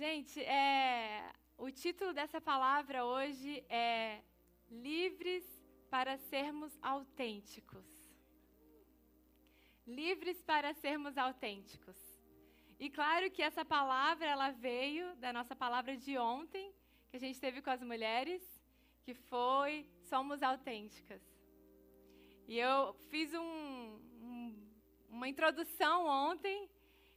Gente, é, o título dessa palavra hoje é Livres para sermos autênticos. Livres para sermos autênticos. E claro que essa palavra ela veio da nossa palavra de ontem, que a gente teve com as mulheres, que foi somos autênticas. E eu fiz um, um, uma introdução ontem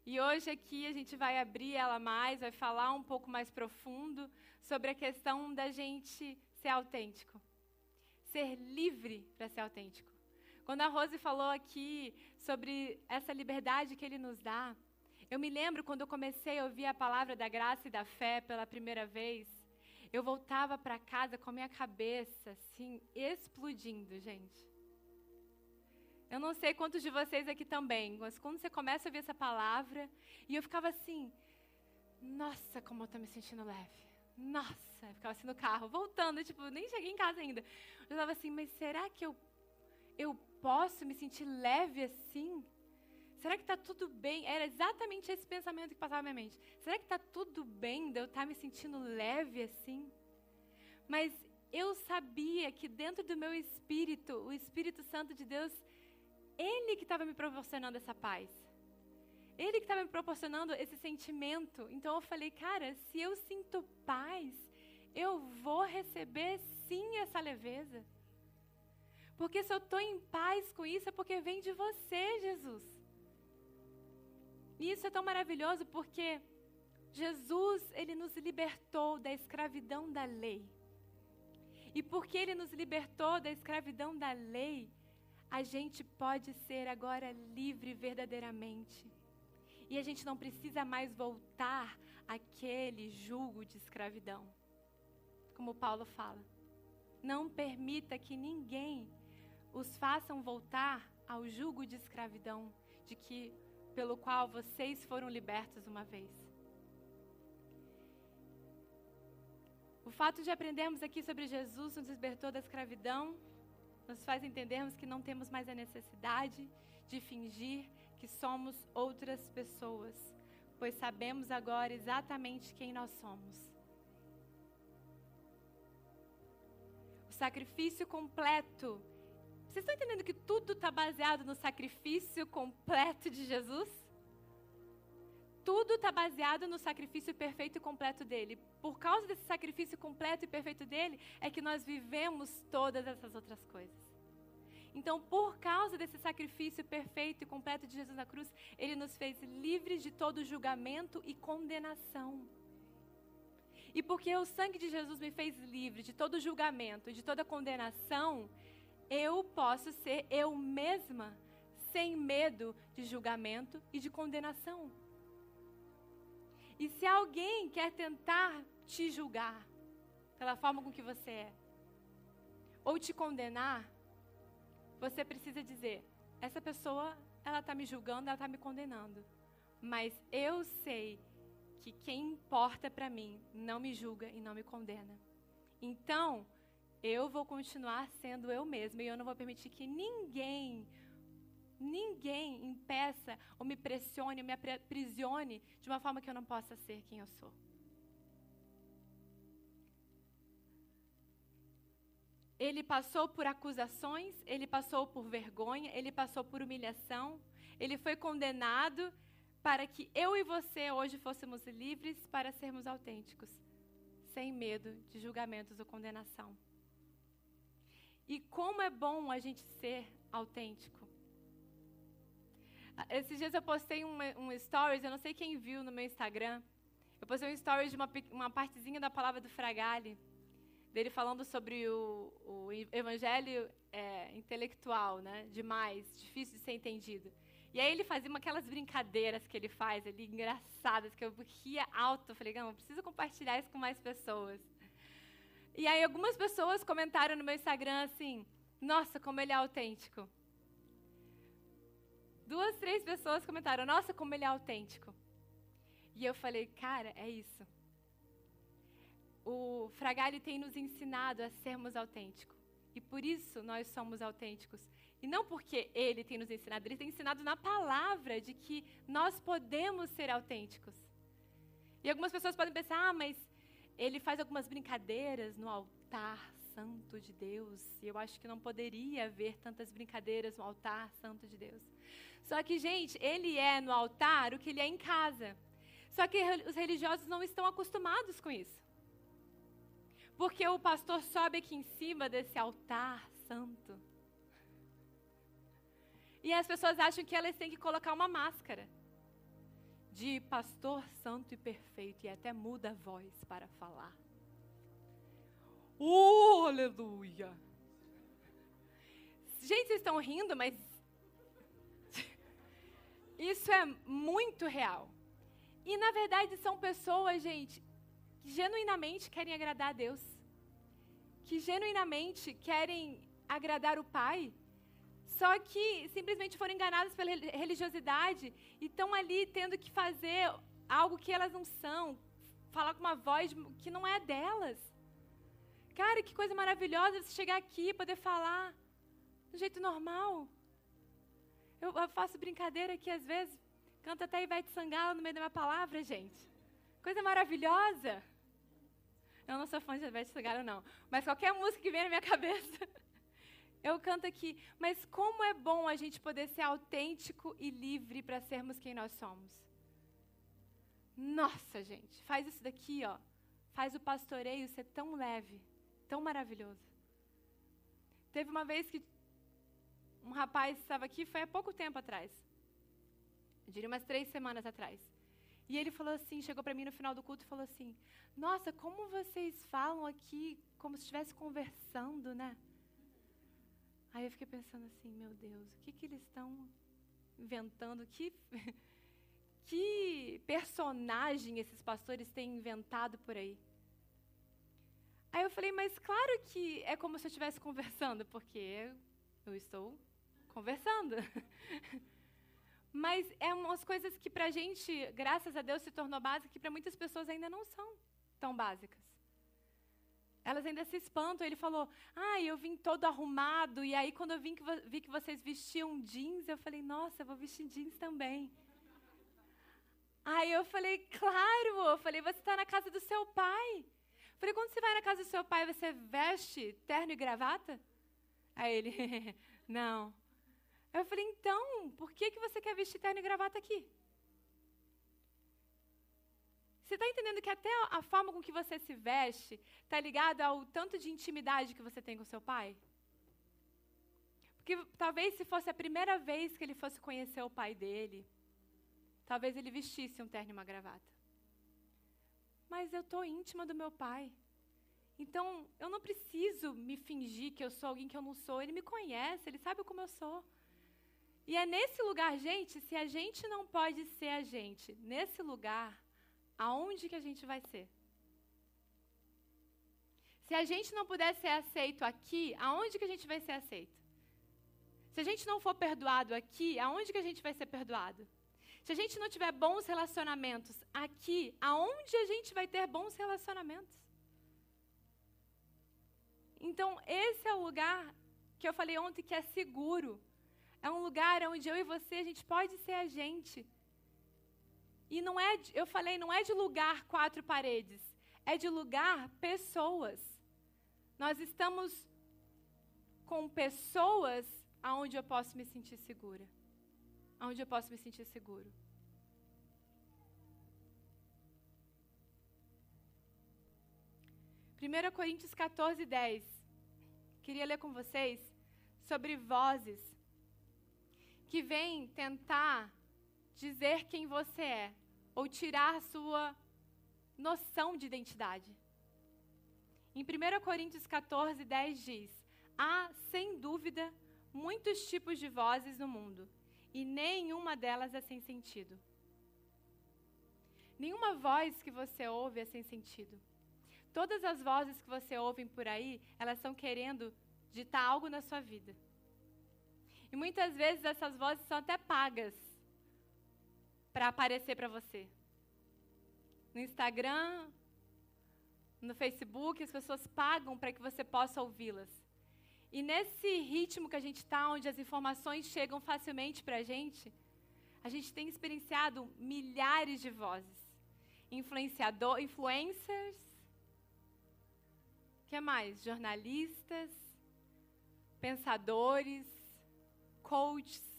e hoje aqui a gente vai abrir ela mais, vai falar um pouco mais profundo sobre a questão da gente ser autêntico. Ser livre para ser autêntico. Quando a Rose falou aqui sobre essa liberdade que ele nos dá, eu me lembro quando eu comecei a ouvir a palavra da graça e da fé pela primeira vez, eu voltava para casa com a minha cabeça assim explodindo, gente. Eu não sei quantos de vocês aqui também, mas quando você começa a ouvir essa palavra, e eu ficava assim, nossa, como eu estou me sentindo leve. Nossa, eu ficava assim no carro, voltando, tipo, nem cheguei em casa ainda. Eu estava assim, mas será que eu, eu posso me sentir leve assim? Será que está tudo bem? Era exatamente esse pensamento que passava na minha mente. Será que está tudo bem de eu estar tá me sentindo leve assim? Mas eu sabia que dentro do meu espírito, o Espírito Santo de Deus ele que estava me proporcionando essa paz. Ele que estava me proporcionando esse sentimento. Então eu falei, cara, se eu sinto paz, eu vou receber sim essa leveza. Porque se eu estou em paz com isso, é porque vem de você, Jesus. E isso é tão maravilhoso porque Jesus, ele nos libertou da escravidão da lei. E porque ele nos libertou da escravidão da lei, a gente pode ser agora livre verdadeiramente. E a gente não precisa mais voltar àquele jugo de escravidão. Como Paulo fala. Não permita que ninguém os façam voltar ao jugo de escravidão de que pelo qual vocês foram libertos uma vez. O fato de aprendermos aqui sobre Jesus nos libertou da escravidão nos faz entendermos que não temos mais a necessidade de fingir que somos outras pessoas, pois sabemos agora exatamente quem nós somos. O sacrifício completo. Vocês estão entendendo que tudo está baseado no sacrifício completo de Jesus? Tudo está baseado no sacrifício perfeito e completo dele. Por causa desse sacrifício completo e perfeito dele, é que nós vivemos todas essas outras coisas. Então, por causa desse sacrifício perfeito e completo de Jesus na cruz, ele nos fez livres de todo julgamento e condenação. E porque o sangue de Jesus me fez livre de todo julgamento e de toda condenação, eu posso ser eu mesma, sem medo de julgamento e de condenação. E se alguém quer tentar te julgar pela forma com que você é, ou te condenar, você precisa dizer: essa pessoa, ela está me julgando, ela está me condenando. Mas eu sei que quem importa para mim não me julga e não me condena. Então, eu vou continuar sendo eu mesma e eu não vou permitir que ninguém ninguém impeça ou me pressione ou me aprisione de uma forma que eu não possa ser quem eu sou. Ele passou por acusações, ele passou por vergonha, ele passou por humilhação, ele foi condenado para que eu e você hoje fôssemos livres para sermos autênticos, sem medo de julgamentos ou condenação. E como é bom a gente ser autêntico. Esses dias eu postei um, um stories, eu não sei quem viu no meu Instagram. Eu postei um stories de uma, uma partezinha da palavra do Fragale, dele falando sobre o, o evangelho é, intelectual, né? Demais, difícil de ser entendido. E aí ele fazia uma, aquelas brincadeiras que ele faz ali, engraçadas, que eu ria alto. Eu falei, não, preciso compartilhar isso com mais pessoas. E aí algumas pessoas comentaram no meu Instagram assim, nossa, como ele é autêntico. Duas, três pessoas comentaram: Nossa, como ele é autêntico. E eu falei: Cara, é isso. O Fragale tem nos ensinado a sermos autênticos. E por isso nós somos autênticos. E não porque ele tem nos ensinado, ele tem ensinado na palavra de que nós podemos ser autênticos. E algumas pessoas podem pensar, ah, mas ele faz algumas brincadeiras no altar santo de Deus. E eu acho que não poderia haver tantas brincadeiras no altar santo de Deus. Só que, gente, ele é no altar o que ele é em casa. Só que os religiosos não estão acostumados com isso. Porque o pastor sobe aqui em cima desse altar santo. E as pessoas acham que elas têm que colocar uma máscara de pastor santo e perfeito e até muda a voz para falar. Oh, aleluia! Gente, vocês estão rindo, mas isso é muito real. E na verdade são pessoas, gente, que genuinamente querem agradar a Deus, que genuinamente querem agradar o Pai, só que simplesmente foram enganadas pela religiosidade e estão ali tendo que fazer algo que elas não são, falar com uma voz que não é delas. Cara, que coisa maravilhosa você chegar aqui e poder falar do jeito normal. Eu, faço brincadeira aqui às vezes, canto até Ivete Sangalo no meio da minha palavra, gente. Coisa maravilhosa. Eu não sou fã de Ivete Sangalo, não. Mas qualquer música que vem na minha cabeça, eu canto aqui. Mas como é bom a gente poder ser autêntico e livre para sermos quem nós somos. Nossa, gente, faz isso daqui, ó. Faz o pastoreio ser tão leve, tão maravilhoso. Teve uma vez que um rapaz estava aqui, foi há pouco tempo atrás. Eu diria umas três semanas atrás. E ele falou assim, chegou para mim no final do culto e falou assim: Nossa, como vocês falam aqui como se estivesse conversando, né? Aí eu fiquei pensando assim, meu Deus, o que, que eles estão inventando? Que, que personagem esses pastores têm inventado por aí? Aí eu falei, mas claro que é como se eu estivesse conversando, porque eu estou conversando. Mas é umas coisas que para a gente, graças a Deus, se tornou básica, que para muitas pessoas ainda não são tão básicas. Elas ainda se espantam. Ele falou: Ah, eu vim todo arrumado. E aí, quando eu vim que vi que vocês vestiam jeans, eu falei: Nossa, vou vestir jeans também. Aí eu falei: Claro. Eu falei: Você está na casa do seu pai. Eu falei: Quando você vai na casa do seu pai, você veste terno e gravata? Aí ele: Não. Eu falei: Então, por que, que você quer vestir terno e gravata aqui? Você está entendendo que até a forma com que você se veste está ligada ao tanto de intimidade que você tem com seu pai? Porque talvez se fosse a primeira vez que ele fosse conhecer o pai dele, talvez ele vestisse um terno e uma gravata. Mas eu estou íntima do meu pai. Então, eu não preciso me fingir que eu sou alguém que eu não sou. Ele me conhece, ele sabe como eu sou. E é nesse lugar, gente, se a gente não pode ser a gente, nesse lugar, aonde que a gente vai ser? Se a gente não puder ser aceito aqui, aonde que a gente vai ser aceito? Se a gente não for perdoado aqui, aonde que a gente vai ser perdoado? Se a gente não tiver bons relacionamentos aqui, aonde a gente vai ter bons relacionamentos? Então, esse é o lugar que eu falei ontem que é seguro. É um lugar onde eu e você, a gente pode ser a gente. E não é, eu falei, não é de lugar quatro paredes, é de lugar pessoas. Nós estamos com pessoas aonde eu posso me sentir segura. Aonde eu posso me sentir seguro. Primeira Coríntios 14, 10. Queria ler com vocês sobre vozes que vêm tentar dizer quem você é ou tirar sua noção de identidade. Em 1 Coríntios 14, 10 diz: Há, sem dúvida, muitos tipos de vozes no mundo, e nenhuma delas é sem sentido. Nenhuma voz que você ouve é sem sentido. Todas as vozes que você ouve por aí, elas estão querendo ditar algo na sua vida. E muitas vezes essas vozes são até pagas para aparecer para você. No Instagram, no Facebook, as pessoas pagam para que você possa ouvi-las. E nesse ritmo que a gente está, onde as informações chegam facilmente para a gente, a gente tem experienciado milhares de vozes. influenciador, influencers, que mais? Jornalistas, pensadores, coaches.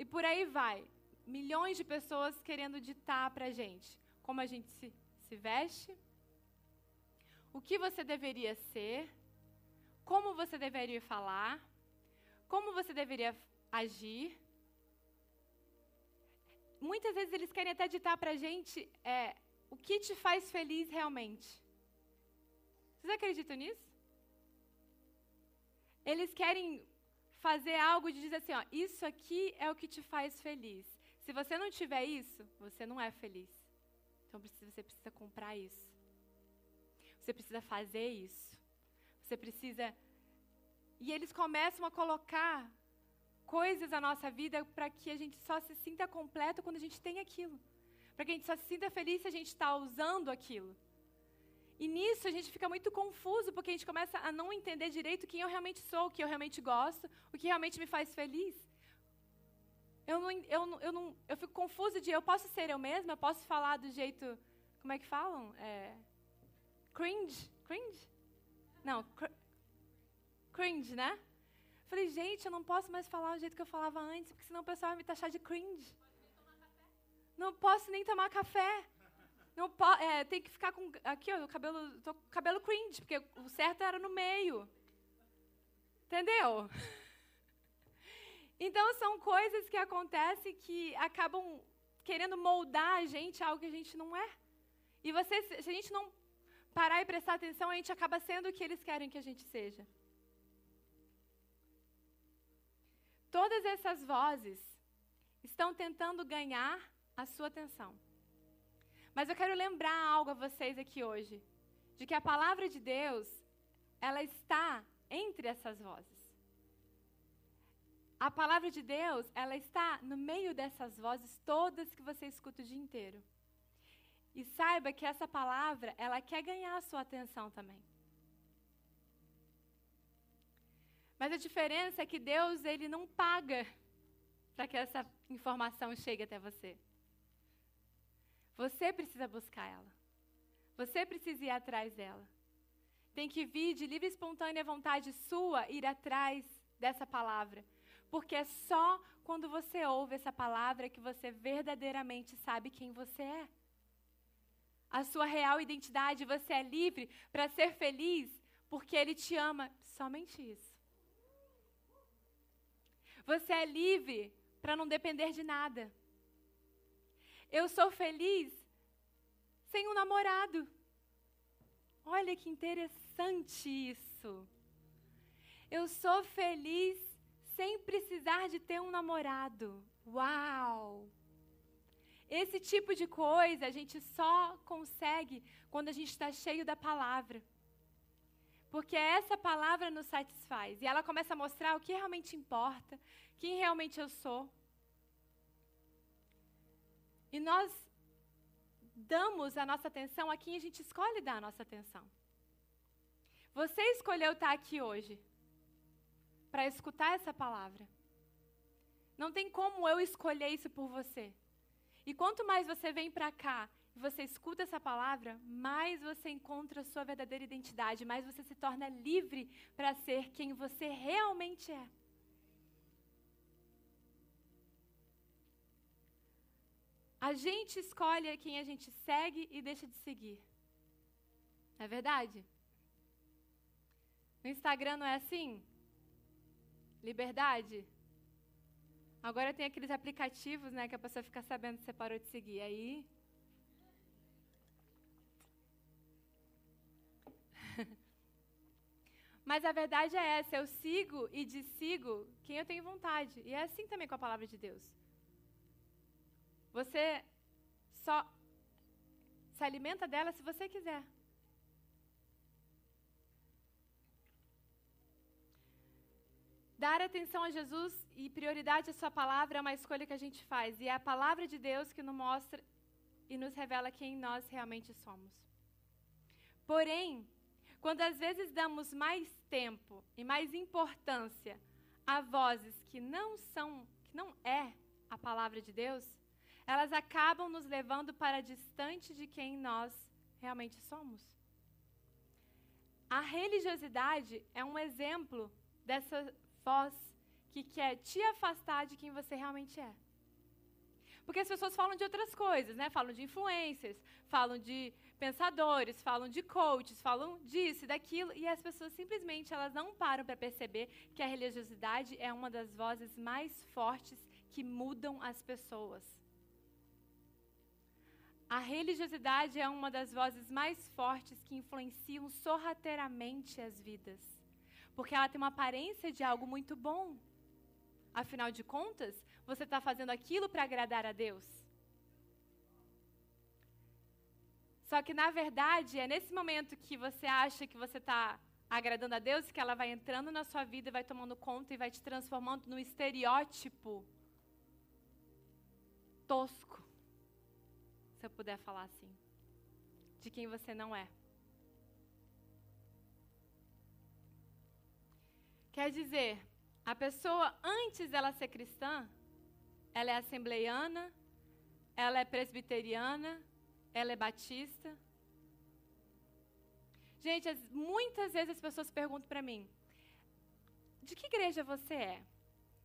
E por aí vai. Milhões de pessoas querendo ditar para a gente como a gente se, se veste, o que você deveria ser, como você deveria falar, como você deveria agir. Muitas vezes eles querem até ditar para a gente é, o que te faz feliz realmente. Vocês acreditam nisso? Eles querem fazer algo de dizer assim, ó, isso aqui é o que te faz feliz. Se você não tiver isso, você não é feliz. Então você precisa comprar isso. Você precisa fazer isso. Você precisa. E eles começam a colocar coisas na nossa vida para que a gente só se sinta completo quando a gente tem aquilo. Para que a gente só se sinta feliz se a gente está usando aquilo. E nisso a gente fica muito confuso, porque a gente começa a não entender direito quem eu realmente sou, o que eu realmente gosto, o que realmente me faz feliz. Eu, não, eu, eu, não, eu fico confuso de eu posso ser eu mesma, eu posso falar do jeito. Como é que falam? É, cringe? Cringe? Não, cr cringe, né? Falei, gente, eu não posso mais falar do jeito que eu falava antes, porque senão o pessoal vai me taxar de cringe. Não posso nem tomar café. Não é, tem que ficar com. Aqui, ó, o cabelo. Tô com cabelo cringe, porque o certo era no meio. Entendeu? Então são coisas que acontecem que acabam querendo moldar a gente a algo que a gente não é. E você, se a gente não parar e prestar atenção, a gente acaba sendo o que eles querem que a gente seja. Todas essas vozes estão tentando ganhar a sua atenção. Mas eu quero lembrar algo a vocês aqui hoje, de que a palavra de Deus, ela está entre essas vozes. A palavra de Deus, ela está no meio dessas vozes todas que você escuta o dia inteiro. E saiba que essa palavra, ela quer ganhar a sua atenção também. Mas a diferença é que Deus, ele não paga para que essa informação chegue até você. Você precisa buscar ela. Você precisa ir atrás dela. Tem que vir de livre e espontânea vontade sua ir atrás dessa palavra. Porque é só quando você ouve essa palavra que você verdadeiramente sabe quem você é. A sua real identidade, você é livre para ser feliz porque Ele te ama. Somente isso. Você é livre para não depender de nada. Eu sou feliz sem um namorado. Olha que interessante isso. Eu sou feliz sem precisar de ter um namorado. Uau! Esse tipo de coisa a gente só consegue quando a gente está cheio da palavra. Porque essa palavra nos satisfaz. E ela começa a mostrar o que realmente importa, quem realmente eu sou. E nós damos a nossa atenção a quem a gente escolhe dar a nossa atenção. Você escolheu estar aqui hoje para escutar essa palavra. Não tem como eu escolher isso por você. E quanto mais você vem para cá e você escuta essa palavra, mais você encontra a sua verdadeira identidade, mais você se torna livre para ser quem você realmente é. A gente escolhe quem a gente segue e deixa de seguir. Não é verdade? No Instagram não é assim? Liberdade? Agora tem aqueles aplicativos, né, que a pessoa fica sabendo você parou de seguir. Aí. Mas a verdade é essa: eu sigo e desigo quem eu tenho vontade. E é assim também com a palavra de Deus. Você só se alimenta dela se você quiser. Dar atenção a Jesus e prioridade à sua palavra é uma escolha que a gente faz. E é a palavra de Deus que nos mostra e nos revela quem nós realmente somos. Porém, quando às vezes damos mais tempo e mais importância a vozes que não são, que não é a palavra de Deus, elas acabam nos levando para distante de quem nós realmente somos. A religiosidade é um exemplo dessa voz que quer te afastar de quem você realmente é. Porque as pessoas falam de outras coisas, né? Falam de influências, falam de pensadores, falam de coaches, falam disso e daquilo, e as pessoas simplesmente elas não param para perceber que a religiosidade é uma das vozes mais fortes que mudam as pessoas. A religiosidade é uma das vozes mais fortes que influenciam sorrateiramente as vidas, porque ela tem uma aparência de algo muito bom. Afinal de contas, você está fazendo aquilo para agradar a Deus. Só que, na verdade, é nesse momento que você acha que você está agradando a Deus que ela vai entrando na sua vida, vai tomando conta e vai te transformando num estereótipo tosco, eu puder falar assim, de quem você não é. Quer dizer, a pessoa, antes dela ser cristã, ela é assembleiana, ela é presbiteriana, ela é batista. Gente, as, muitas vezes as pessoas perguntam para mim: de que igreja você é?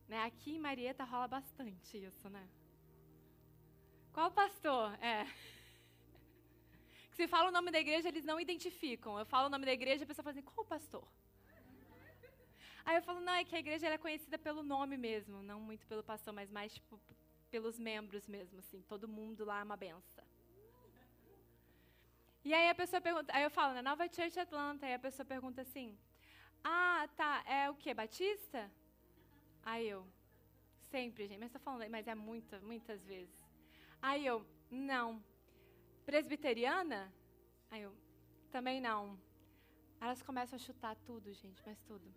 Né, aqui em Marieta rola bastante isso, né? Qual pastor? É. Se fala o nome da igreja, eles não identificam. Eu falo o nome da igreja, a pessoa fala assim: qual pastor? Aí eu falo: não, é que a igreja é conhecida pelo nome mesmo, não muito pelo pastor, mas mais tipo, pelos membros mesmo, assim. Todo mundo lá é uma benção. E aí a pessoa pergunta, aí eu falo, na Nova Church Atlanta, aí a pessoa pergunta assim: "Ah, tá, é o que Batista?" Aí eu, sempre, gente, mas estou falando, mas é muitas, muitas vezes. Aí eu, não. Presbiteriana? Aí eu, também não. Elas começam a chutar tudo, gente, mas tudo.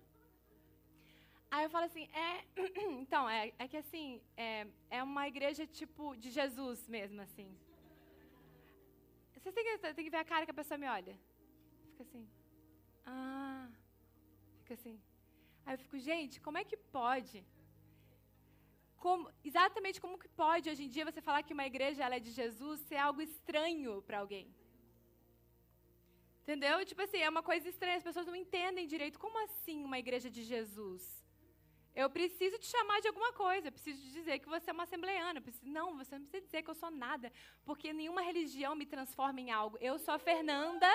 Aí eu falo assim, é, então, é, é que assim, é, é uma igreja tipo de Jesus mesmo, assim. Vocês têm que, têm que ver a cara que a pessoa me olha. Fica assim. Ah. Fica assim. Aí eu fico, gente, como é que pode? Como, exatamente como que pode hoje em dia você falar que uma igreja ela é de Jesus ser algo estranho para alguém? Entendeu? Tipo assim, é uma coisa estranha, as pessoas não entendem direito. Como assim uma igreja de Jesus? Eu preciso te chamar de alguma coisa, eu preciso te dizer que você é uma assembleiana. Preciso, não, você não precisa dizer que eu sou nada, porque nenhuma religião me transforma em algo. Eu sou a Fernanda,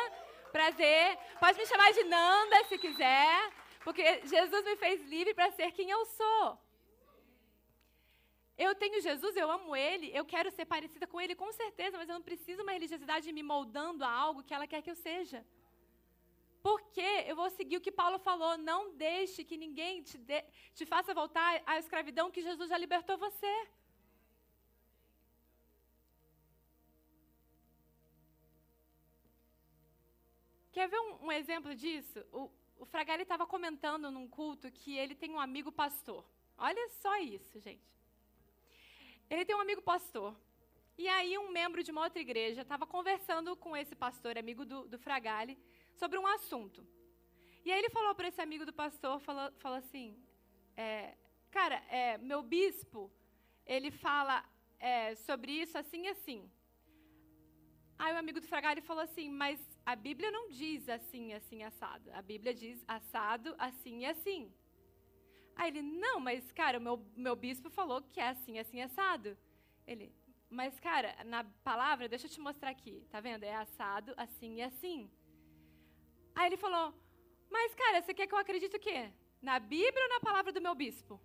prazer. Pode me chamar de Nanda se quiser, porque Jesus me fez livre para ser quem eu sou. Eu tenho Jesus, eu amo Ele, eu quero ser parecida com Ele, com certeza, mas eu não preciso uma religiosidade me moldando a algo que ela quer que eu seja. Porque eu vou seguir o que Paulo falou, não deixe que ninguém te, de, te faça voltar à escravidão que Jesus já libertou você. Quer ver um, um exemplo disso? O, o Fragari estava comentando num culto que ele tem um amigo pastor. Olha só isso, gente. Ele tem um amigo pastor. E aí, um membro de uma outra igreja estava conversando com esse pastor, amigo do, do Fragale, sobre um assunto. E aí ele falou para esse amigo do pastor, falou, falou assim, é, cara, é, meu bispo, ele fala é, sobre isso assim e assim. Aí o amigo do Fragale falou assim, mas a Bíblia não diz assim, assim, assado. A Bíblia diz assado, assim e assim. Aí ele, não, mas, cara, o meu, meu bispo falou que é assim, assim, assado. Ele, mas, cara, na palavra, deixa eu te mostrar aqui, tá vendo? É assado, assim e assim. Aí ele falou: Mas, cara, você quer que eu acredite o quê? Na Bíblia ou na palavra do meu bispo?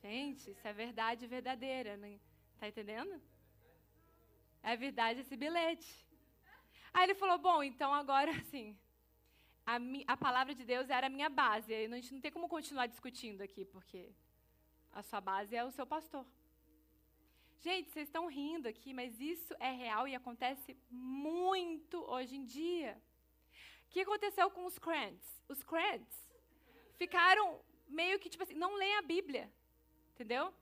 Gente, isso é verdade verdadeira, né? Tá entendendo? É verdade esse bilhete. Aí ele falou: Bom, então agora, assim, a, mi, a palavra de Deus era a minha base. A gente não tem como continuar discutindo aqui, porque a sua base é o seu pastor. Gente, vocês estão rindo aqui, mas isso é real e acontece muito hoje em dia. O que aconteceu com os crentes? Os crentes ficaram meio que tipo assim, não leem a Bíblia. Entendeu?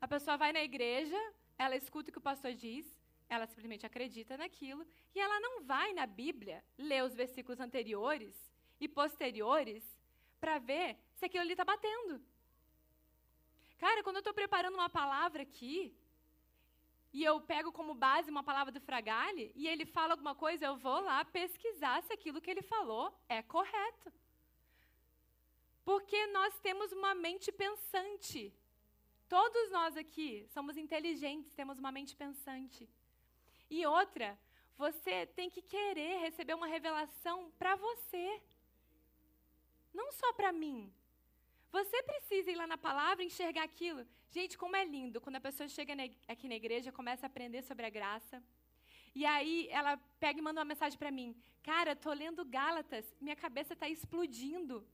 A pessoa vai na igreja, ela escuta o que o pastor diz, ela simplesmente acredita naquilo e ela não vai na Bíblia ler os versículos anteriores e posteriores para ver se aquilo ali está batendo. Cara, quando eu estou preparando uma palavra aqui, e eu pego como base uma palavra do Fragale, e ele fala alguma coisa, eu vou lá pesquisar se aquilo que ele falou é correto. Porque nós temos uma mente pensante. Todos nós aqui somos inteligentes, temos uma mente pensante. E outra, você tem que querer receber uma revelação para você. Não só para mim. Você precisa ir lá na palavra e enxergar aquilo. Gente, como é lindo quando a pessoa chega aqui na igreja, começa a aprender sobre a graça. E aí ela pega e manda uma mensagem para mim. Cara, tô lendo Gálatas, minha cabeça está explodindo.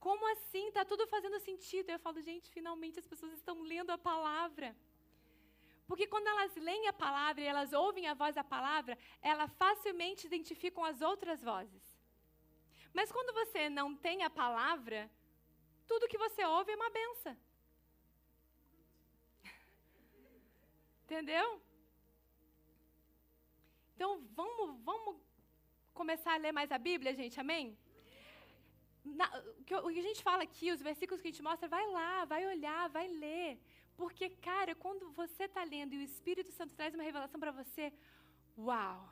Como assim? Está tudo fazendo sentido. Eu falo, gente, finalmente as pessoas estão lendo a palavra. Porque quando elas leem a palavra e elas ouvem a voz da palavra, elas facilmente identificam as outras vozes. Mas quando você não tem a palavra, tudo que você ouve é uma benção. Entendeu? Então vamos, vamos começar a ler mais a Bíblia, gente, amém? Na, o, que, o que a gente fala aqui, os versículos que a gente mostra, vai lá, vai olhar, vai ler. Porque, cara, quando você está lendo e o Espírito Santo traz uma revelação para você, uau!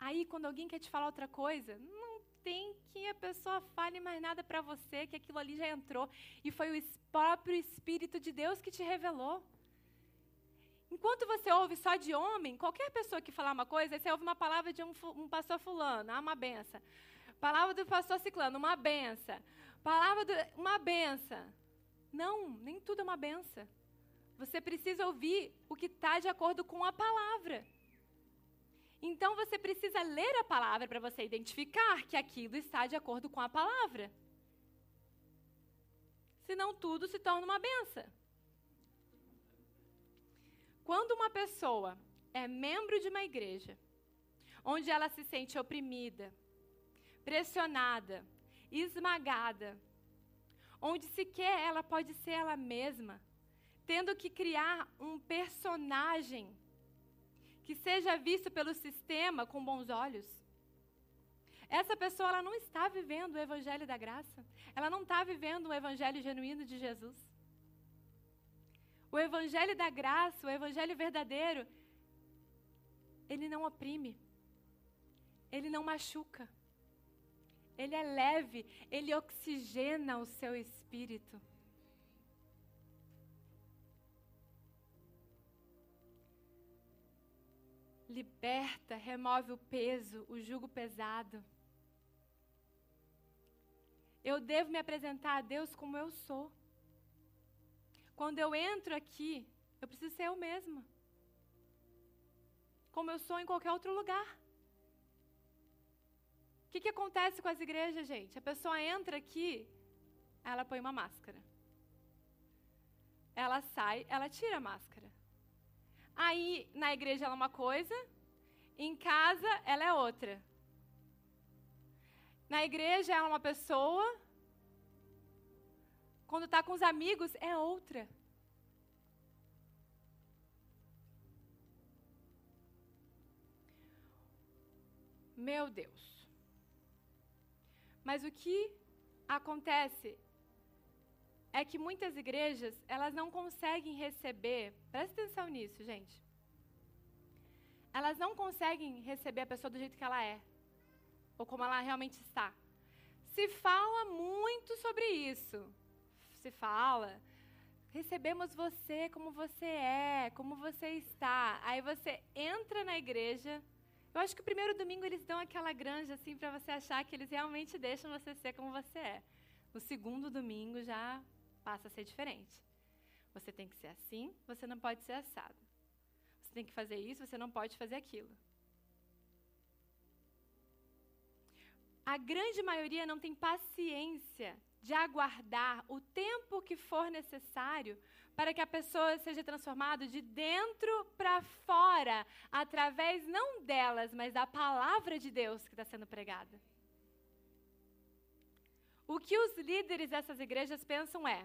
Aí, quando alguém quer te falar outra coisa, não tem que a pessoa fale mais nada para você, que aquilo ali já entrou. E foi o próprio Espírito de Deus que te revelou. Enquanto você ouve só de homem, qualquer pessoa que falar uma coisa, você ouve uma palavra de um, um pastor fulano, ah, uma benção. Palavra do pastor ciclano, uma benção. Palavra de uma benção. Não, nem tudo é uma benção. Você precisa ouvir o que está de acordo com a palavra. Então você precisa ler a palavra para você identificar que aquilo está de acordo com a palavra. Senão tudo se torna uma benção. Quando uma pessoa é membro de uma igreja, onde ela se sente oprimida, pressionada, esmagada, onde sequer ela pode ser ela mesma, tendo que criar um personagem que seja visto pelo sistema com bons olhos. Essa pessoa ela não está vivendo o evangelho da graça. Ela não está vivendo o evangelho genuíno de Jesus. O evangelho da graça, o evangelho verdadeiro, ele não oprime. Ele não machuca. Ele é leve, ele oxigena o seu espírito. liberta, remove o peso, o jugo pesado. Eu devo me apresentar a Deus como eu sou. Quando eu entro aqui, eu preciso ser eu mesma. Como eu sou em qualquer outro lugar. O que, que acontece com as igrejas, gente? A pessoa entra aqui, ela põe uma máscara. Ela sai, ela tira a máscara. Aí, na igreja ela é uma coisa, em casa ela é outra. Na igreja ela é uma pessoa, quando está com os amigos é outra. Meu Deus. Mas o que acontece é que muitas igrejas, elas não conseguem receber, presta atenção nisso, gente. Elas não conseguem receber a pessoa do jeito que ela é, ou como ela realmente está. Se fala muito sobre isso. Se fala, recebemos você como você é, como você está. Aí você entra na igreja. Eu acho que o primeiro domingo eles dão aquela granja assim para você achar que eles realmente deixam você ser como você é. No segundo domingo já passa a ser diferente. Você tem que ser assim, você não pode ser assado. Você tem que fazer isso, você não pode fazer aquilo. A grande maioria não tem paciência de aguardar o tempo que for necessário para que a pessoa seja transformada de dentro para fora, através não delas, mas da palavra de Deus que está sendo pregada. O que os líderes dessas igrejas pensam é: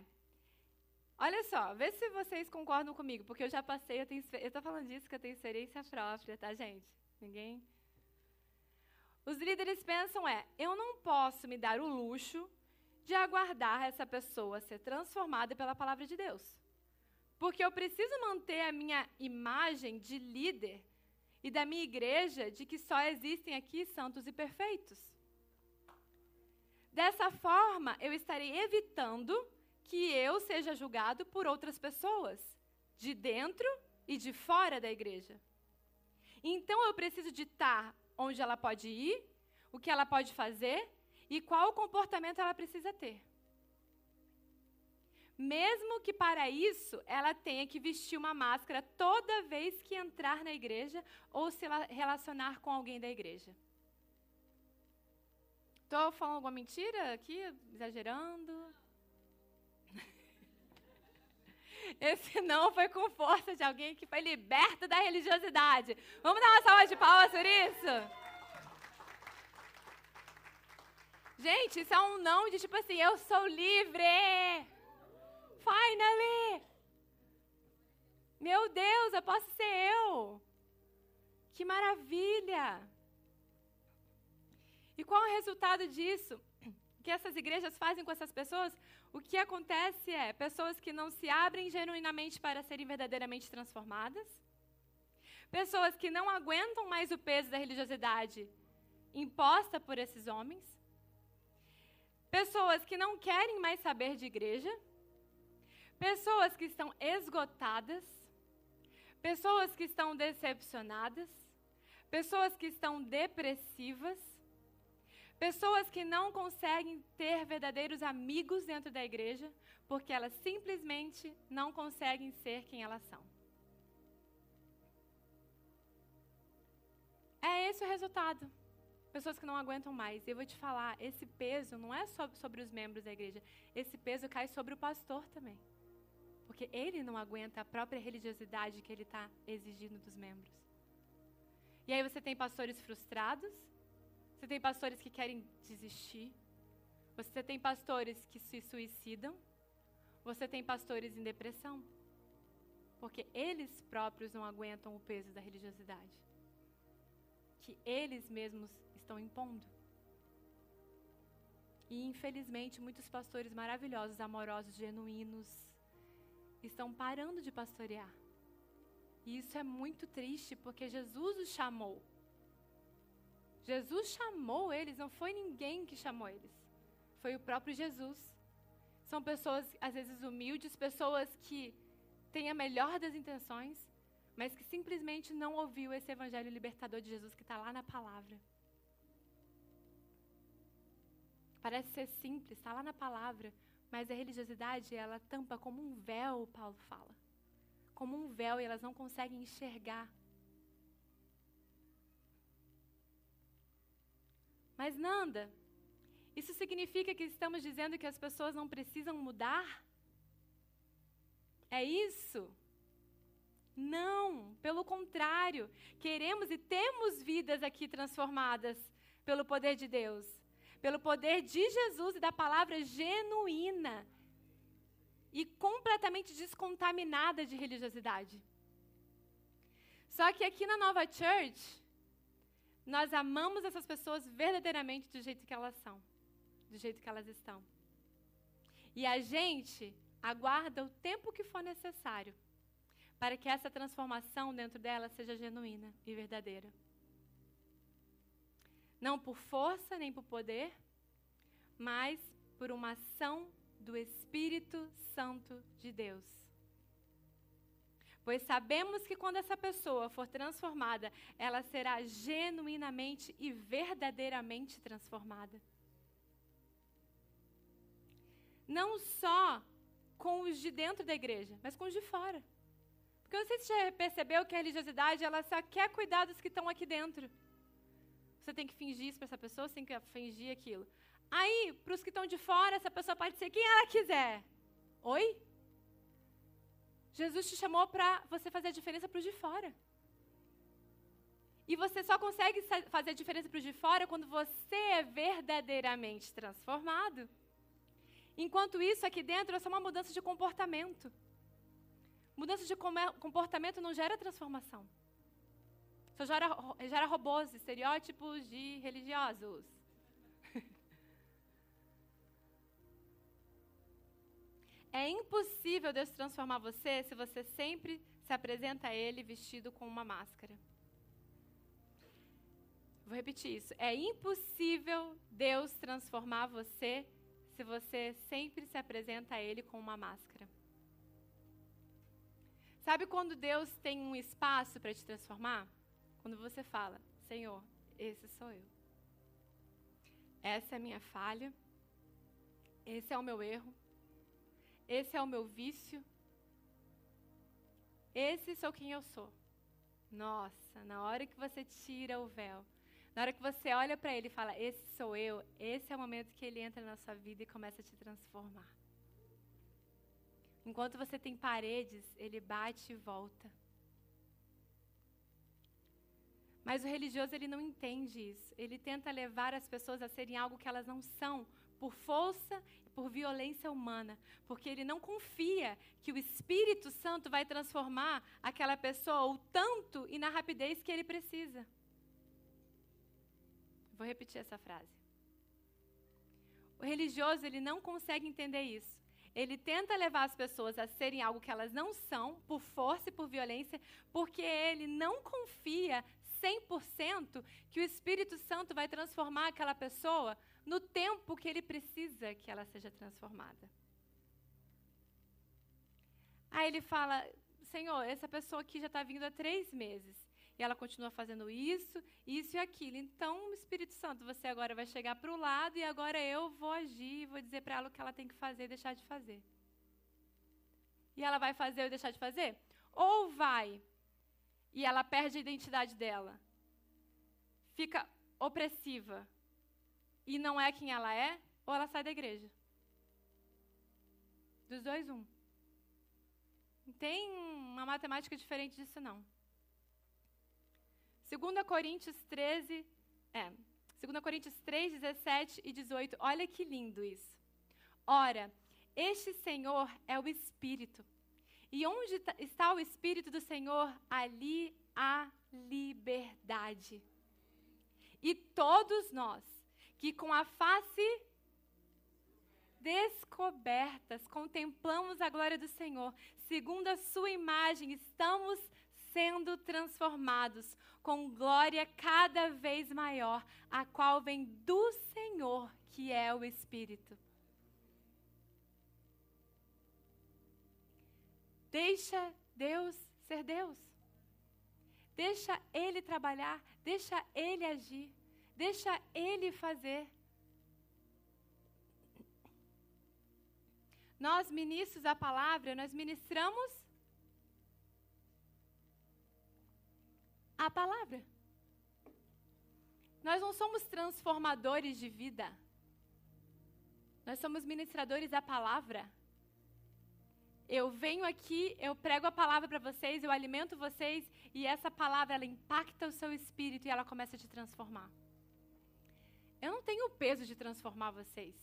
olha só, vê se vocês concordam comigo, porque eu já passei, eu estou falando disso que eu tenho experiência própria, tá, gente? Ninguém? Os líderes pensam é: eu não posso me dar o luxo de aguardar essa pessoa ser transformada pela palavra de Deus. Porque eu preciso manter a minha imagem de líder e da minha igreja de que só existem aqui santos e perfeitos. Dessa forma, eu estarei evitando que eu seja julgado por outras pessoas, de dentro e de fora da igreja. Então eu preciso ditar onde ela pode ir, o que ela pode fazer e qual comportamento ela precisa ter. Mesmo que para isso ela tenha que vestir uma máscara toda vez que entrar na igreja ou se relacionar com alguém da igreja. Estou falando alguma mentira aqui? Exagerando? Esse não foi com força de alguém que foi liberto da religiosidade. Vamos dar uma salva de palmas por isso? Gente, isso é um não de tipo assim, eu sou livre. Finally! Meu Deus, eu posso ser eu. Que maravilha! E qual é o resultado disso? Que essas igrejas fazem com essas pessoas? O que acontece é pessoas que não se abrem genuinamente para serem verdadeiramente transformadas, pessoas que não aguentam mais o peso da religiosidade imposta por esses homens, pessoas que não querem mais saber de igreja, pessoas que estão esgotadas, pessoas que estão decepcionadas, pessoas que estão depressivas, Pessoas que não conseguem ter verdadeiros amigos dentro da igreja porque elas simplesmente não conseguem ser quem elas são. É esse o resultado. Pessoas que não aguentam mais. Eu vou te falar, esse peso não é só sobre os membros da igreja. Esse peso cai sobre o pastor também. Porque ele não aguenta a própria religiosidade que ele está exigindo dos membros. E aí você tem pastores frustrados, você tem pastores que querem desistir. Você tem pastores que se suicidam. Você tem pastores em depressão. Porque eles próprios não aguentam o peso da religiosidade. Que eles mesmos estão impondo. E infelizmente muitos pastores maravilhosos, amorosos, genuínos, estão parando de pastorear. E isso é muito triste porque Jesus os chamou Jesus chamou eles, não foi ninguém que chamou eles. Foi o próprio Jesus. São pessoas, às vezes, humildes, pessoas que têm a melhor das intenções, mas que simplesmente não ouviu esse evangelho libertador de Jesus que está lá na palavra. Parece ser simples, está lá na palavra, mas a religiosidade, ela tampa como um véu, Paulo fala. Como um véu e elas não conseguem enxergar Mas, Nanda, isso significa que estamos dizendo que as pessoas não precisam mudar? É isso? Não, pelo contrário, queremos e temos vidas aqui transformadas pelo poder de Deus, pelo poder de Jesus e da palavra genuína e completamente descontaminada de religiosidade. Só que aqui na Nova Church, nós amamos essas pessoas verdadeiramente do jeito que elas são, do jeito que elas estão. E a gente aguarda o tempo que for necessário para que essa transformação dentro dela seja genuína e verdadeira. Não por força nem por poder, mas por uma ação do Espírito Santo de Deus. Pois sabemos que quando essa pessoa for transformada, ela será genuinamente e verdadeiramente transformada. Não só com os de dentro da igreja, mas com os de fora. Porque eu não sei se você já percebeu que a religiosidade ela só quer cuidar dos que estão aqui dentro. Você tem que fingir isso para essa pessoa, você tem que fingir aquilo. Aí, para os que estão de fora, essa pessoa pode ser quem ela quiser. Oi? Jesus te chamou para você fazer a diferença para os de fora. E você só consegue fazer a diferença para os de fora quando você é verdadeiramente transformado. Enquanto isso, aqui dentro é só uma mudança de comportamento. Mudança de comportamento não gera transformação. Só gera, gera robôs, estereótipos de religiosos. É impossível Deus transformar você se você sempre se apresenta a Ele vestido com uma máscara. Vou repetir isso. É impossível Deus transformar você se você sempre se apresenta a Ele com uma máscara. Sabe quando Deus tem um espaço para te transformar? Quando você fala: Senhor, esse sou eu. Essa é a minha falha. Esse é o meu erro. Esse é o meu vício. Esse sou quem eu sou. Nossa, na hora que você tira o véu, na hora que você olha para ele e fala, esse sou eu, esse é o momento que ele entra na sua vida e começa a te transformar. Enquanto você tem paredes, ele bate e volta. Mas o religioso ele não entende isso. Ele tenta levar as pessoas a serem algo que elas não são, por força e por violência humana, porque ele não confia que o Espírito Santo vai transformar aquela pessoa o tanto e na rapidez que ele precisa. Vou repetir essa frase. O religioso ele não consegue entender isso. Ele tenta levar as pessoas a serem algo que elas não são, por força e por violência, porque ele não confia 100% que o Espírito Santo vai transformar aquela pessoa no tempo que ele precisa que ela seja transformada. Aí ele fala: Senhor, essa pessoa aqui já está vindo há três meses. E ela continua fazendo isso, isso e aquilo. Então, Espírito Santo, você agora vai chegar para o lado e agora eu vou agir e vou dizer para ela o que ela tem que fazer e deixar de fazer. E ela vai fazer ou deixar de fazer? Ou vai e ela perde a identidade dela, fica opressiva e não é quem ela é, ou ela sai da igreja. Dos dois, um. Não tem uma matemática diferente disso, não. 2 Coríntios 13, é, 2 Coríntios 3, 17 e 18. Olha que lindo isso. Ora, este Senhor é o Espírito. E onde está o Espírito do Senhor, ali há liberdade. E todos nós, que com a face descobertas contemplamos a glória do Senhor, segundo a Sua imagem, estamos sendo transformados com glória cada vez maior, a qual vem do Senhor, que é o Espírito. Deixa Deus ser Deus. Deixa Ele trabalhar, deixa Ele agir, deixa Ele fazer. Nós, ministros da palavra, nós ministramos a palavra. Nós não somos transformadores de vida. Nós somos ministradores da palavra. Eu venho aqui, eu prego a palavra para vocês, eu alimento vocês e essa palavra ela impacta o seu espírito e ela começa a te transformar. Eu não tenho o peso de transformar vocês.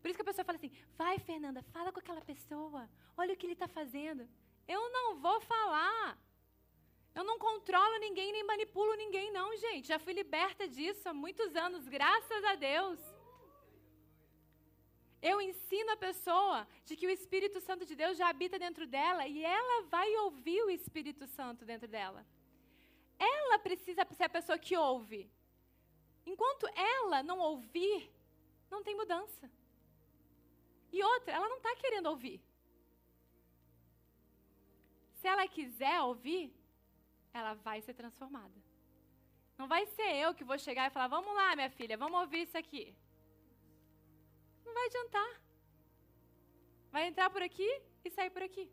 Por isso que a pessoa fala assim: vai, Fernanda, fala com aquela pessoa, olha o que ele está fazendo. Eu não vou falar. Eu não controlo ninguém nem manipulo ninguém, não, gente. Já fui liberta disso há muitos anos, graças a Deus. Eu ensino a pessoa de que o Espírito Santo de Deus já habita dentro dela e ela vai ouvir o Espírito Santo dentro dela. Ela precisa ser a pessoa que ouve. Enquanto ela não ouvir, não tem mudança. E outra, ela não está querendo ouvir. Se ela quiser ouvir, ela vai ser transformada. Não vai ser eu que vou chegar e falar: vamos lá, minha filha, vamos ouvir isso aqui. Não vai adiantar. Vai entrar por aqui e sair por aqui.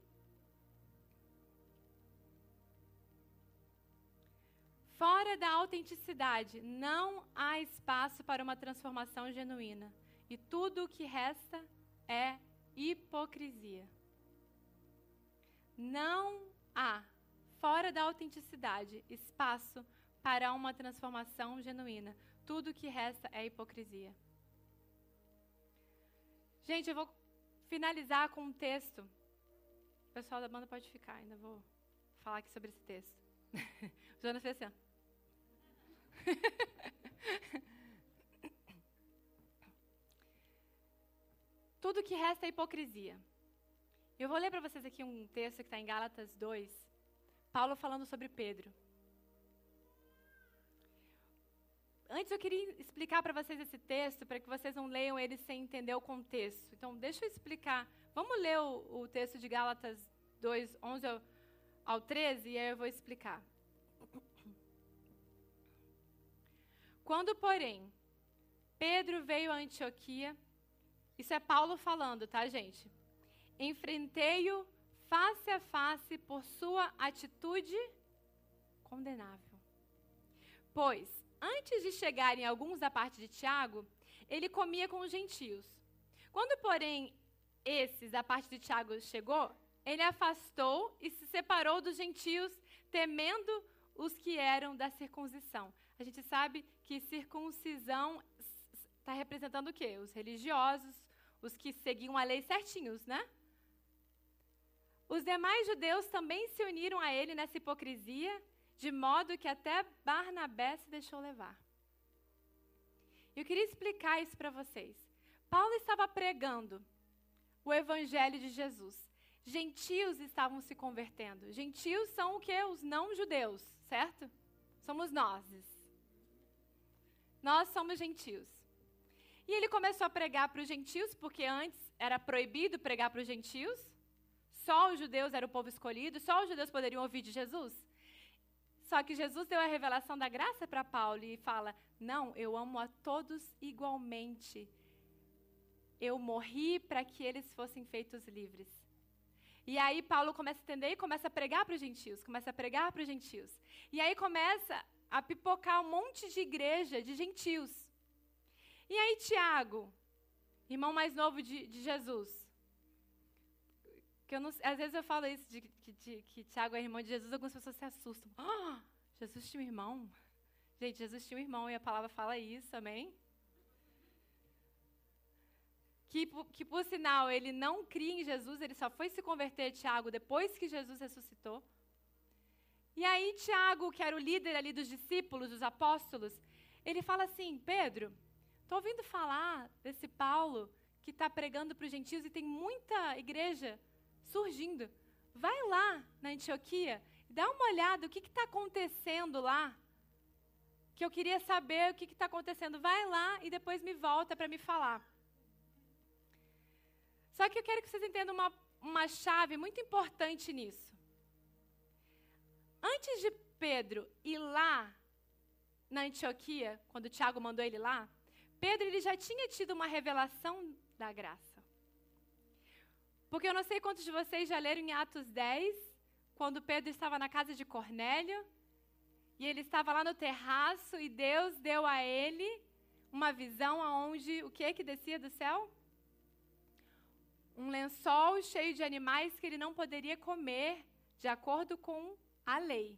Fora da autenticidade, não há espaço para uma transformação genuína. E tudo o que resta é hipocrisia. Não há, fora da autenticidade, espaço para uma transformação genuína. Tudo o que resta é hipocrisia. Gente, eu vou finalizar com um texto. O pessoal da banda pode ficar, ainda vou falar aqui sobre esse texto. o Jonas fez assim. Tudo que resta é hipocrisia. Eu vou ler para vocês aqui um texto que está em Gálatas 2, Paulo falando sobre Pedro. Antes eu queria explicar para vocês esse texto, para que vocês não leiam ele sem entender o contexto. Então, deixa eu explicar. Vamos ler o, o texto de Gálatas 2, 11 ao, ao 13, e aí eu vou explicar. Quando, porém, Pedro veio a Antioquia, isso é Paulo falando, tá, gente? Enfrentei-o face a face por sua atitude condenável. Pois, antes de chegarem alguns da parte de Tiago, ele comia com os gentios. Quando, porém, esses da parte de Tiago chegou, ele afastou e se separou dos gentios, temendo os que eram da circuncisão. A gente sabe que circuncisão está representando o quê? Os religiosos, os que seguiam a lei certinhos, né? Os demais judeus também se uniram a ele nessa hipocrisia, de modo que até Barnabé se deixou levar. Eu queria explicar isso para vocês. Paulo estava pregando o evangelho de Jesus. Gentios estavam se convertendo. Gentios são o que? Os não judeus, certo? Somos nós. Nós somos gentios. E ele começou a pregar para os gentios, porque antes era proibido pregar para os gentios. Só os judeus eram o povo escolhido, só os judeus poderiam ouvir de Jesus. Só que Jesus deu a revelação da graça para Paulo e fala: Não, eu amo a todos igualmente. Eu morri para que eles fossem feitos livres. E aí Paulo começa a entender e começa a pregar para os gentios, começa a pregar para os gentios. E aí começa a pipocar um monte de igreja de gentios. E aí, Tiago, irmão mais novo de, de Jesus, que eu não, às vezes eu falo isso, de, de, que Tiago é irmão de Jesus, algumas pessoas se assustam. Ah, Jesus tinha um irmão? Gente, Jesus tinha um irmão e a palavra fala isso, amém? Que, que por sinal, ele não cria em Jesus, ele só foi se converter, Tiago, depois que Jesus ressuscitou. E aí, Tiago, que era o líder ali dos discípulos, dos apóstolos, ele fala assim: Pedro, estou ouvindo falar desse Paulo que está pregando para os gentios e tem muita igreja surgindo. Vai lá na Antioquia, dá uma olhada o que está acontecendo lá. Que eu queria saber o que está acontecendo. Vai lá e depois me volta para me falar. Só que eu quero que vocês entendam uma, uma chave muito importante nisso. Antes de Pedro ir lá na Antioquia, quando Tiago mandou ele lá, Pedro ele já tinha tido uma revelação da graça. Porque eu não sei quantos de vocês já leram em Atos 10, quando Pedro estava na casa de Cornélio, e ele estava lá no terraço e Deus deu a ele uma visão aonde o que que descia do céu? Um lençol cheio de animais que ele não poderia comer, de acordo com a lei.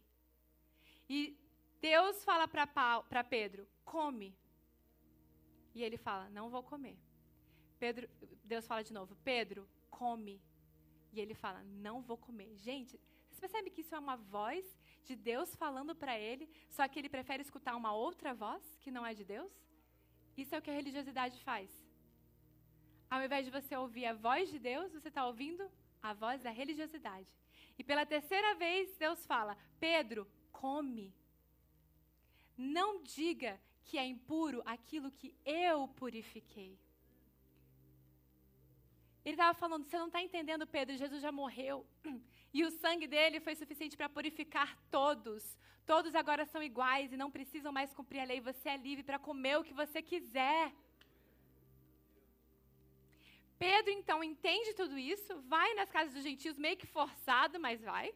E Deus fala para Pedro: come. E ele fala: não vou comer. Pedro, Deus fala de novo: Pedro, come. E ele fala: não vou comer. Gente, vocês percebem que isso é uma voz de Deus falando para ele, só que ele prefere escutar uma outra voz que não é de Deus? Isso é o que a religiosidade faz. Ao invés de você ouvir a voz de Deus, você está ouvindo a voz da religiosidade. E pela terceira vez, Deus fala: Pedro, come. Não diga que é impuro aquilo que eu purifiquei. Ele estava falando: você não está entendendo, Pedro, Jesus já morreu. E o sangue dele foi suficiente para purificar todos. Todos agora são iguais e não precisam mais cumprir a lei. Você é livre para comer o que você quiser. Pedro, então, entende tudo isso, vai nas casas dos gentios meio que forçado, mas vai.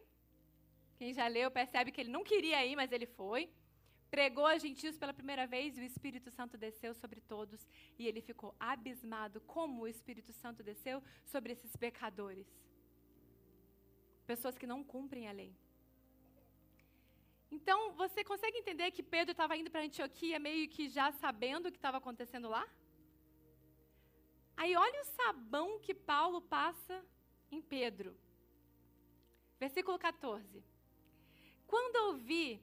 Quem já leu percebe que ele não queria ir, mas ele foi. Pregou a gentios pela primeira vez e o Espírito Santo desceu sobre todos. E ele ficou abismado como o Espírito Santo desceu sobre esses pecadores. Pessoas que não cumprem a lei. Então, você consegue entender que Pedro estava indo para Antioquia meio que já sabendo o que estava acontecendo lá? Aí olha o sabão que Paulo passa em Pedro. Versículo 14. Quando ouvi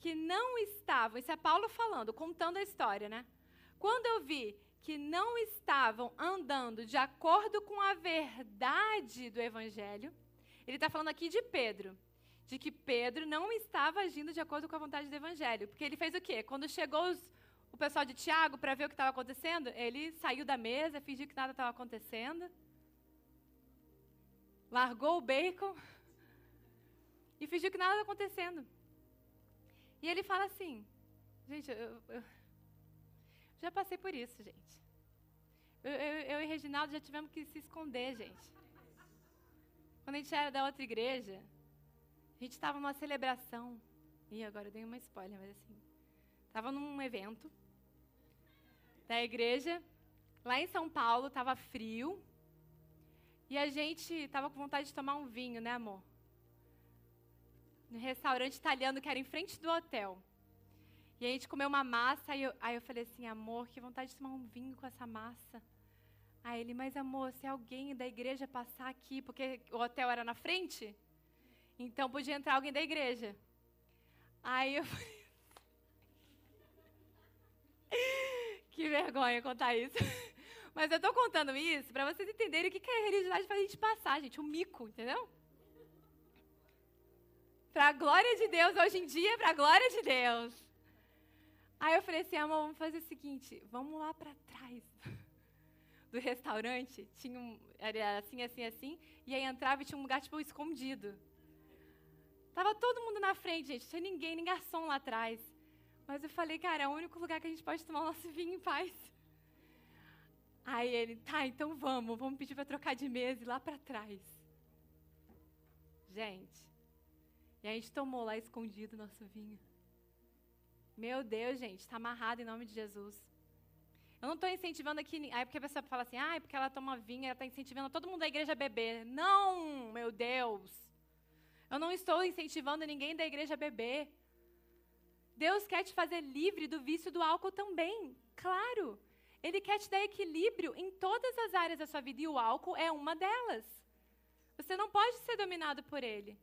que não estavam, isso é Paulo falando, contando a história, né? Quando eu vi que não estavam andando de acordo com a verdade do Evangelho, ele está falando aqui de Pedro, de que Pedro não estava agindo de acordo com a vontade do Evangelho. Porque ele fez o quê? Quando chegou os, o pessoal de Tiago para ver o que estava acontecendo, ele saiu da mesa, fingiu que nada estava acontecendo, largou o bacon e fingiu que nada estava acontecendo. E ele fala assim: gente, eu, eu já passei por isso, gente. Eu, eu, eu, e Reginaldo já tivemos que se esconder, gente. Quando a gente era da outra igreja, a gente estava numa celebração. E agora eu dei uma spoiler, mas assim. Estava num evento da igreja. Lá em São Paulo, estava frio. E a gente estava com vontade de tomar um vinho, né, amor? No restaurante italiano que era em frente do hotel. E a gente comeu uma massa, e eu, aí eu falei assim, amor, que vontade de tomar um vinho com essa massa. Aí ele, mas amor, se alguém da igreja passar aqui, porque o hotel era na frente, então podia entrar alguém da igreja. Aí eu Que vergonha contar isso. Mas eu estou contando isso para vocês entenderem o que, que a religiosidade faz a gente passar, gente. Um mico, entendeu? Para a glória de Deus, hoje em dia, para a glória de Deus. Aí eu falei assim, amor, vamos fazer o seguinte, vamos lá para trás do restaurante, tinha um, era assim, assim, assim, e aí entrava e tinha um lugar, tipo, escondido. Tava todo mundo na frente, gente, não tinha ninguém, nem garçom lá atrás. Mas eu falei, cara, é o único lugar que a gente pode tomar o nosso vinho em paz. Aí ele, tá, então vamos, vamos pedir para trocar de mesa e lá para trás. Gente, e a gente tomou lá escondido nosso vinho. Meu Deus, gente, está amarrado em nome de Jesus. Eu não estou incentivando aqui. Aí porque a pessoa fala assim, ah, é porque ela toma vinho, ela está incentivando todo mundo da igreja a beber. Não, meu Deus. Eu não estou incentivando ninguém da igreja a beber. Deus quer te fazer livre do vício do álcool também. Claro. Ele quer te dar equilíbrio em todas as áreas da sua vida e o álcool é uma delas. Você não pode ser dominado por ele.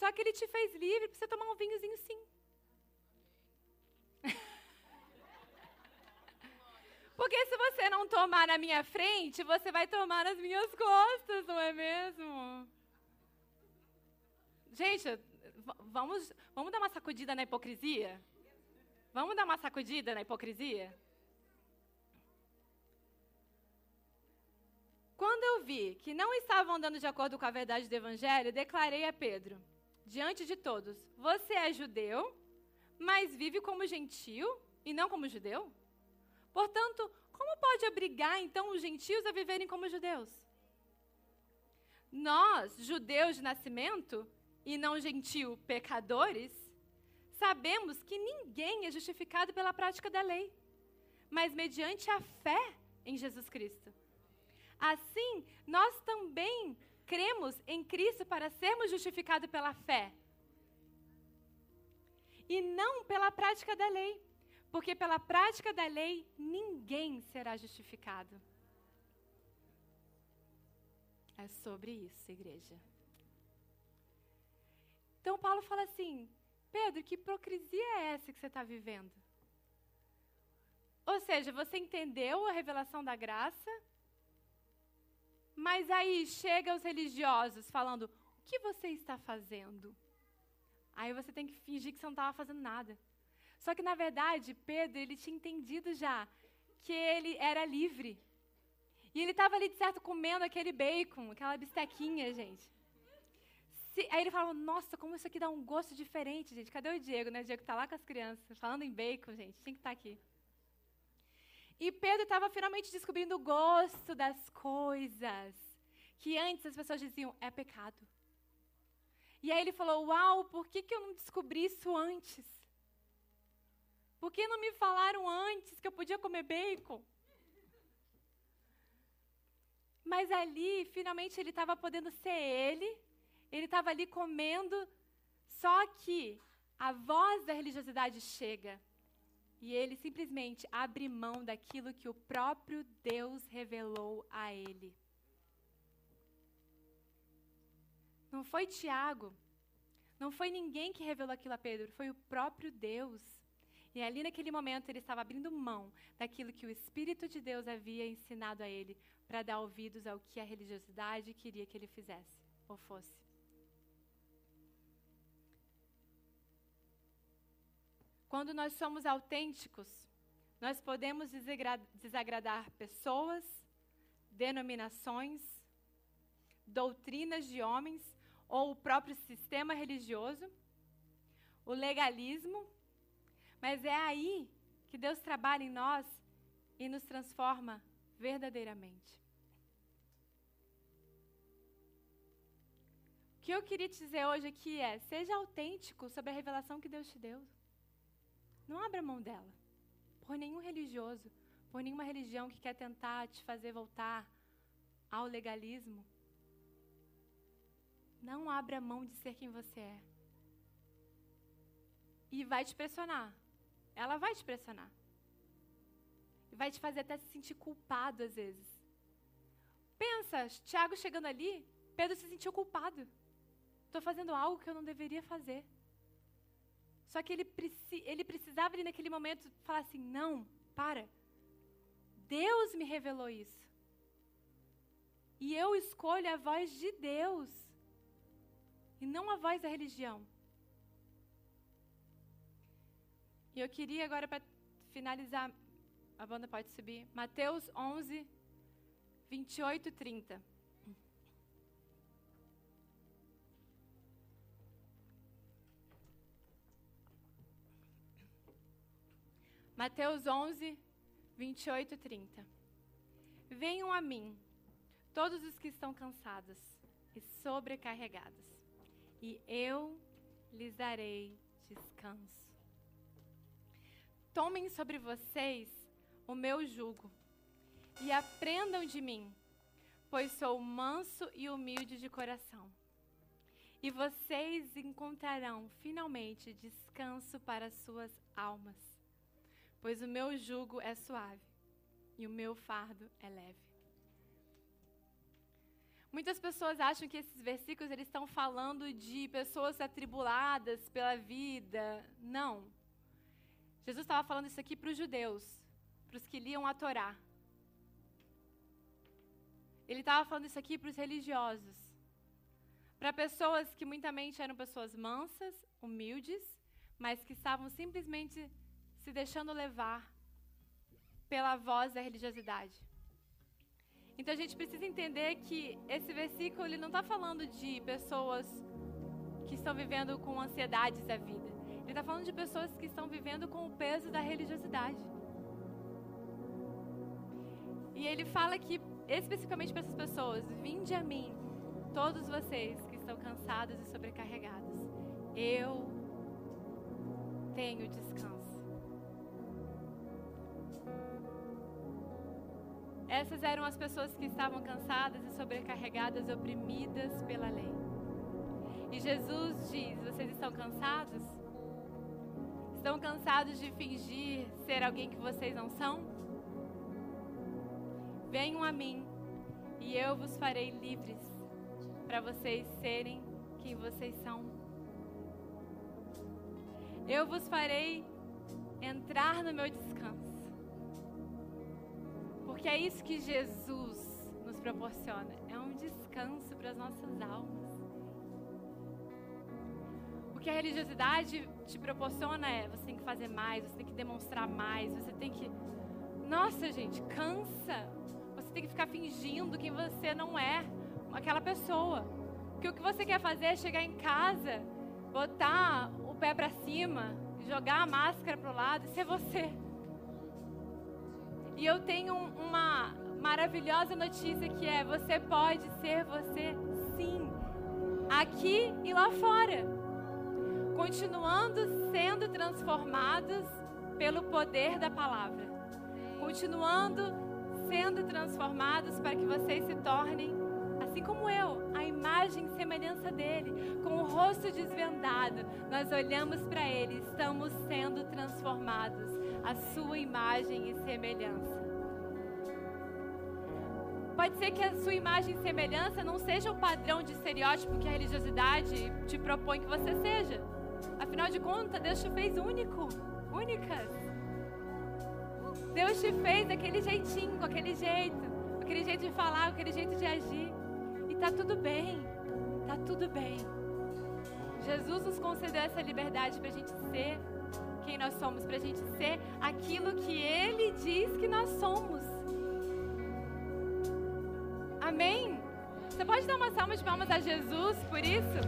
Só que ele te fez livre para você tomar um vinhozinho sim. Porque se você não tomar na minha frente, você vai tomar nas minhas costas, não é mesmo? Gente, vamos, vamos dar uma sacudida na hipocrisia? Vamos dar uma sacudida na hipocrisia? Quando eu vi que não estavam andando de acordo com a verdade do Evangelho, declarei a Pedro, diante de todos: Você é judeu, mas vive como gentil e não como judeu? Portanto, como pode obrigar então os gentios a viverem como judeus? Nós, judeus de nascimento e não gentil pecadores, sabemos que ninguém é justificado pela prática da lei, mas mediante a fé em Jesus Cristo. Assim, nós também cremos em Cristo para sermos justificados pela fé e não pela prática da lei. Porque pela prática da lei ninguém será justificado. É sobre isso, igreja. Então Paulo fala assim: Pedro, que hipocrisia é essa que você está vivendo? Ou seja, você entendeu a revelação da graça, mas aí chega os religiosos falando: o que você está fazendo? Aí você tem que fingir que você não estava fazendo nada. Só que, na verdade, Pedro, ele tinha entendido já que ele era livre. E ele estava ali, de certo, comendo aquele bacon, aquela bistequinha, gente. Se, aí ele falava, nossa, como isso aqui dá um gosto diferente, gente. Cadê o Diego, né? O Diego está lá com as crianças, falando em bacon, gente. Tinha que estar tá aqui. E Pedro estava finalmente descobrindo o gosto das coisas. Que antes as pessoas diziam, é pecado. E aí ele falou, uau, por que, que eu não descobri isso antes? Por que não me falaram antes que eu podia comer bacon? Mas ali, finalmente, ele estava podendo ser ele, ele estava ali comendo, só que a voz da religiosidade chega e ele simplesmente abre mão daquilo que o próprio Deus revelou a ele. Não foi Tiago, não foi ninguém que revelou aquilo a Pedro, foi o próprio Deus. E ali naquele momento ele estava abrindo mão daquilo que o Espírito de Deus havia ensinado a ele para dar ouvidos ao que a religiosidade queria que ele fizesse ou fosse. Quando nós somos autênticos, nós podemos desagradar pessoas, denominações, doutrinas de homens ou o próprio sistema religioso, o legalismo, mas é aí que Deus trabalha em nós e nos transforma verdadeiramente. O que eu queria te dizer hoje aqui é: seja autêntico sobre a revelação que Deus te deu. Não abra mão dela por nenhum religioso, por nenhuma religião que quer tentar te fazer voltar ao legalismo. Não abra mão de ser quem você é. E vai te pressionar. Ela vai te pressionar. E vai te fazer até se sentir culpado às vezes. Pensa, Tiago chegando ali, Pedro se sentiu culpado. Estou fazendo algo que eu não deveria fazer. Só que ele, preci ele precisava ali naquele momento falar assim: não, para. Deus me revelou isso. E eu escolho a voz de Deus. E não a voz da religião. E eu queria agora, para finalizar, a banda pode subir, Mateus 11, 28 e 30. Mateus 11, 28 e 30. Venham a mim, todos os que estão cansados e sobrecarregados, e eu lhes darei descanso. Tomem sobre vocês o meu jugo e aprendam de mim, pois sou manso e humilde de coração. E vocês encontrarão finalmente descanso para suas almas pois o meu jugo é suave e o meu fardo é leve. Muitas pessoas acham que esses versículos eles estão falando de pessoas atribuladas pela vida. Não. Jesus estava falando isso aqui para os judeus, para os que liam a Torá. Ele estava falando isso aqui para os religiosos. Para pessoas que muitamente eram pessoas mansas, humildes, mas que estavam simplesmente se deixando levar pela voz da religiosidade. Então a gente precisa entender que esse versículo ele não está falando de pessoas que estão vivendo com ansiedades da vida. Ele está falando de pessoas que estão vivendo com o peso da religiosidade. E ele fala que, especificamente para essas pessoas, vinde a mim, todos vocês que estão cansados e sobrecarregados. Eu tenho descanso. Essas eram as pessoas que estavam cansadas e sobrecarregadas, oprimidas pela lei. E Jesus diz: Vocês estão cansados? Estão cansados de fingir ser alguém que vocês não são? Venham a mim e eu vos farei livres para vocês serem quem vocês são. Eu vos farei entrar no meu descanso. Porque é isso que Jesus nos proporciona. É um descanso para as nossas almas. O que a religiosidade te proporciona é você tem que fazer mais, você tem que demonstrar mais, você tem que. Nossa, gente, cansa. Você tem que ficar fingindo que você não é aquela pessoa. Que o que você quer fazer é chegar em casa, botar o pé para cima, jogar a máscara para o lado e ser você. E eu tenho uma maravilhosa notícia que é: você pode ser você sim, aqui e lá fora, continuando sendo transformados pelo poder da palavra, continuando sendo transformados para que vocês se tornem, assim como eu, a imagem e semelhança dele, com o rosto desvendado, nós olhamos para ele, estamos sendo transformados a sua imagem e semelhança. Pode ser que a sua imagem e semelhança não seja o padrão de estereótipo que a religiosidade te propõe que você seja. Afinal de contas, Deus te fez único, únicas. Deus te fez daquele jeitinho, com aquele jeito, aquele jeito de falar, aquele jeito de agir. E tá tudo bem, tá tudo bem. Jesus nos concedeu essa liberdade para a gente ser quem nós somos, para a gente ser aquilo que Ele diz que nós somos. Amém? Você pode dar uma salva de palmas a Jesus por isso?